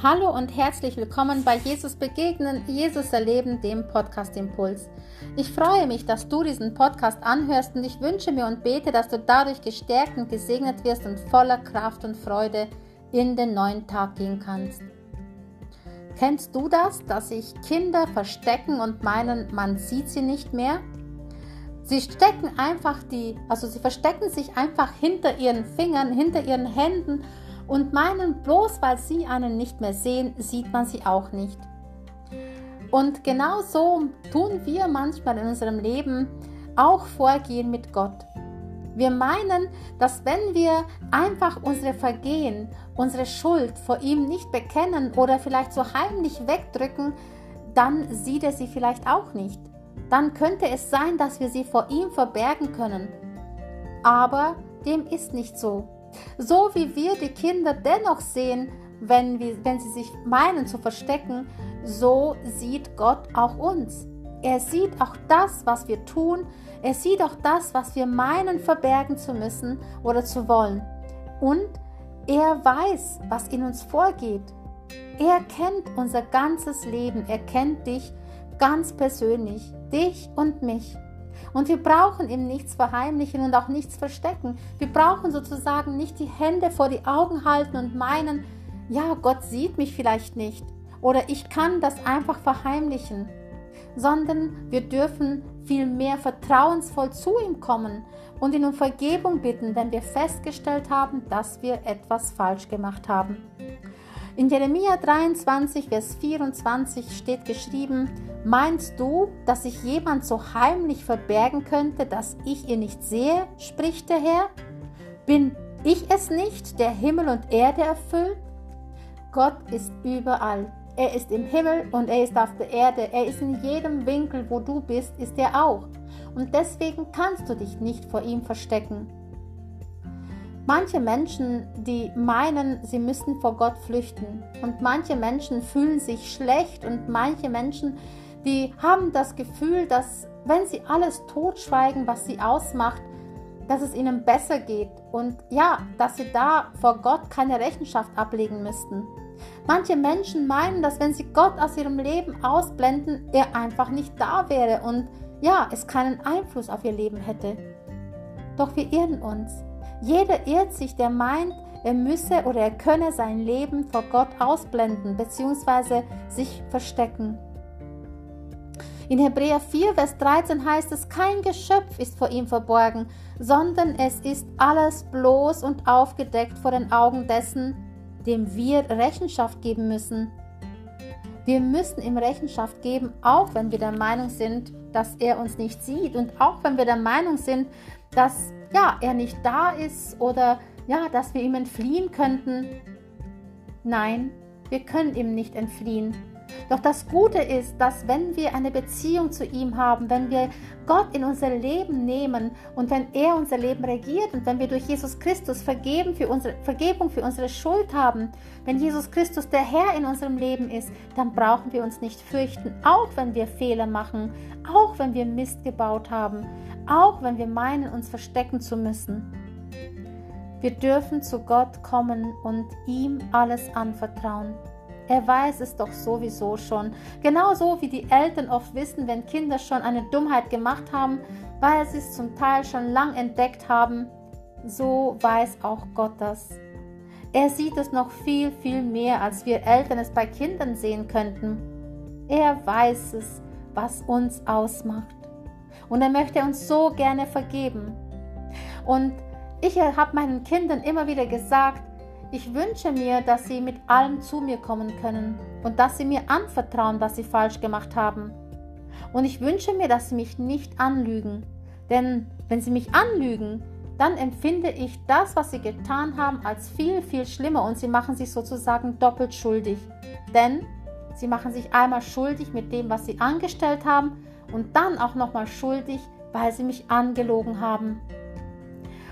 Hallo und herzlich willkommen bei Jesus Begegnen, Jesus Erleben, dem Podcast Impuls. Ich freue mich, dass du diesen Podcast anhörst und ich wünsche mir und bete, dass du dadurch gestärkt und gesegnet wirst und voller Kraft und Freude in den neuen Tag gehen kannst. Kennst du das, dass sich Kinder verstecken und meinen, man sieht sie nicht mehr? Sie stecken einfach die, also sie verstecken sich einfach hinter ihren Fingern, hinter ihren Händen und meinen, bloß weil sie einen nicht mehr sehen, sieht man sie auch nicht. Und genau so tun wir manchmal in unserem Leben auch vorgehen mit Gott. Wir meinen, dass wenn wir einfach unsere Vergehen, unsere Schuld vor ihm nicht bekennen oder vielleicht so heimlich wegdrücken, dann sieht er sie vielleicht auch nicht. Dann könnte es sein, dass wir sie vor ihm verbergen können. Aber dem ist nicht so. So wie wir die Kinder dennoch sehen, wenn, wir, wenn sie sich meinen zu verstecken, so sieht Gott auch uns. Er sieht auch das, was wir tun. Er sieht auch das, was wir meinen verbergen zu müssen oder zu wollen. Und er weiß, was in uns vorgeht. Er kennt unser ganzes Leben. Er kennt dich ganz persönlich, dich und mich. Und wir brauchen ihm nichts verheimlichen und auch nichts verstecken. Wir brauchen sozusagen nicht die Hände vor die Augen halten und meinen, ja, Gott sieht mich vielleicht nicht oder ich kann das einfach verheimlichen, sondern wir dürfen vielmehr vertrauensvoll zu ihm kommen und ihn um Vergebung bitten, wenn wir festgestellt haben, dass wir etwas falsch gemacht haben. In Jeremia 23, Vers 24 steht geschrieben, Meinst du, dass sich jemand so heimlich verbergen könnte, dass ich ihn nicht sehe, spricht der Herr? Bin ich es nicht, der Himmel und Erde erfüllt? Gott ist überall. Er ist im Himmel und er ist auf der Erde. Er ist in jedem Winkel, wo du bist, ist er auch. Und deswegen kannst du dich nicht vor ihm verstecken. Manche Menschen, die meinen, sie müssen vor Gott flüchten. Und manche Menschen fühlen sich schlecht und manche Menschen, die haben das Gefühl, dass wenn sie alles totschweigen, was sie ausmacht, dass es ihnen besser geht und ja, dass sie da vor Gott keine Rechenschaft ablegen müssten. Manche Menschen meinen, dass wenn sie Gott aus ihrem Leben ausblenden, er einfach nicht da wäre und ja, es keinen Einfluss auf ihr Leben hätte. Doch wir irren uns. Jeder irrt sich, der meint, er müsse oder er könne sein Leben vor Gott ausblenden bzw. sich verstecken. In Hebräer 4, Vers 13 heißt es, kein Geschöpf ist vor ihm verborgen, sondern es ist alles bloß und aufgedeckt vor den Augen dessen, dem wir Rechenschaft geben müssen. Wir müssen ihm Rechenschaft geben, auch wenn wir der Meinung sind, dass er uns nicht sieht und auch wenn wir der Meinung sind, dass ja, er nicht da ist oder ja, dass wir ihm entfliehen könnten. Nein, wir können ihm nicht entfliehen. Doch das Gute ist, dass wenn wir eine Beziehung zu ihm haben, wenn wir Gott in unser Leben nehmen und wenn er unser Leben regiert und wenn wir durch Jesus Christus Vergeben für unsere, Vergebung für unsere Schuld haben, wenn Jesus Christus der Herr in unserem Leben ist, dann brauchen wir uns nicht fürchten, auch wenn wir Fehler machen, auch wenn wir Mist gebaut haben, auch wenn wir meinen, uns verstecken zu müssen. Wir dürfen zu Gott kommen und ihm alles anvertrauen. Er weiß es doch sowieso schon. Genauso wie die Eltern oft wissen, wenn Kinder schon eine Dummheit gemacht haben, weil sie es zum Teil schon lang entdeckt haben, so weiß auch Gott das. Er sieht es noch viel, viel mehr, als wir Eltern es bei Kindern sehen könnten. Er weiß es, was uns ausmacht. Und er möchte uns so gerne vergeben. Und ich habe meinen Kindern immer wieder gesagt, ich wünsche mir, dass sie mit allem zu mir kommen können und dass sie mir anvertrauen, was sie falsch gemacht haben. Und ich wünsche mir, dass sie mich nicht anlügen. Denn wenn sie mich anlügen, dann empfinde ich das, was sie getan haben, als viel, viel schlimmer und sie machen sich sozusagen doppelt schuldig. Denn sie machen sich einmal schuldig mit dem, was sie angestellt haben und dann auch nochmal schuldig, weil sie mich angelogen haben.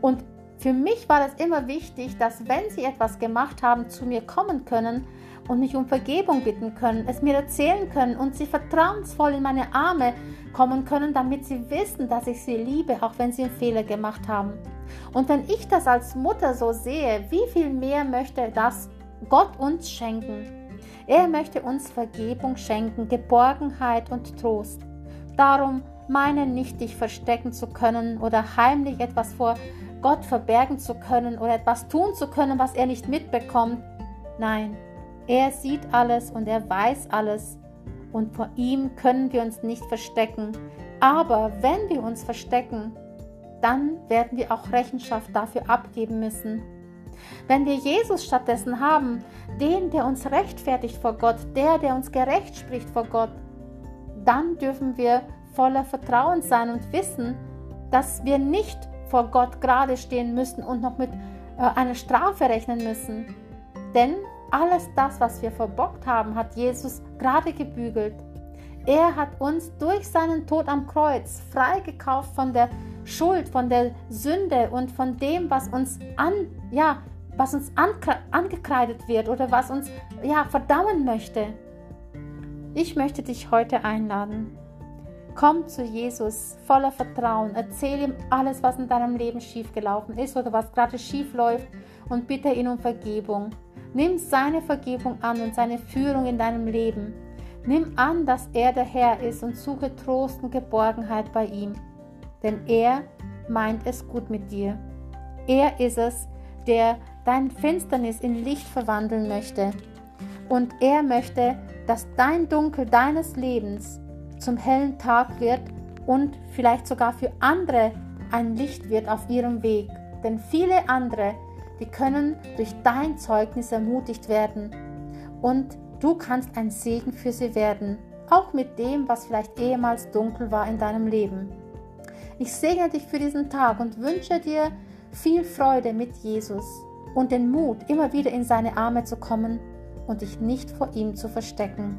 Und für mich war es immer wichtig, dass wenn sie etwas gemacht haben, zu mir kommen können und mich um Vergebung bitten können, es mir erzählen können und sie vertrauensvoll in meine Arme kommen können, damit sie wissen, dass ich sie liebe, auch wenn sie einen Fehler gemacht haben. Und wenn ich das als Mutter so sehe, wie viel mehr möchte das Gott uns schenken? Er möchte uns Vergebung schenken, Geborgenheit und Trost. Darum meine nicht, dich verstecken zu können oder heimlich etwas vor Gott verbergen zu können oder etwas tun zu können, was er nicht mitbekommt. Nein, er sieht alles und er weiß alles und vor ihm können wir uns nicht verstecken. Aber wenn wir uns verstecken, dann werden wir auch Rechenschaft dafür abgeben müssen. Wenn wir Jesus stattdessen haben, den, der uns rechtfertigt vor Gott, der, der uns gerecht spricht vor Gott, dann dürfen wir voller Vertrauen sein und wissen, dass wir nicht vor Gott gerade stehen müssen und noch mit äh, einer Strafe rechnen müssen. Denn alles das, was wir verbockt haben, hat Jesus gerade gebügelt. Er hat uns durch seinen Tod am Kreuz freigekauft von der Schuld, von der Sünde und von dem, was uns an, ja, was uns angekreidet wird oder was uns ja verdammen möchte. Ich möchte dich heute einladen. Komm zu Jesus voller Vertrauen, erzähl ihm alles, was in deinem Leben schiefgelaufen ist oder was gerade schief läuft und bitte ihn um Vergebung. Nimm seine Vergebung an und seine Führung in deinem Leben. Nimm an, dass er der Herr ist und suche Trost und Geborgenheit bei ihm. Denn er meint es gut mit dir. Er ist es, der dein Finsternis in Licht verwandeln möchte. Und er möchte, dass dein Dunkel deines Lebens zum hellen Tag wird und vielleicht sogar für andere ein Licht wird auf ihrem Weg. Denn viele andere, die können durch dein Zeugnis ermutigt werden und du kannst ein Segen für sie werden, auch mit dem, was vielleicht ehemals dunkel war in deinem Leben. Ich segne dich für diesen Tag und wünsche dir viel Freude mit Jesus und den Mut, immer wieder in seine Arme zu kommen und dich nicht vor ihm zu verstecken.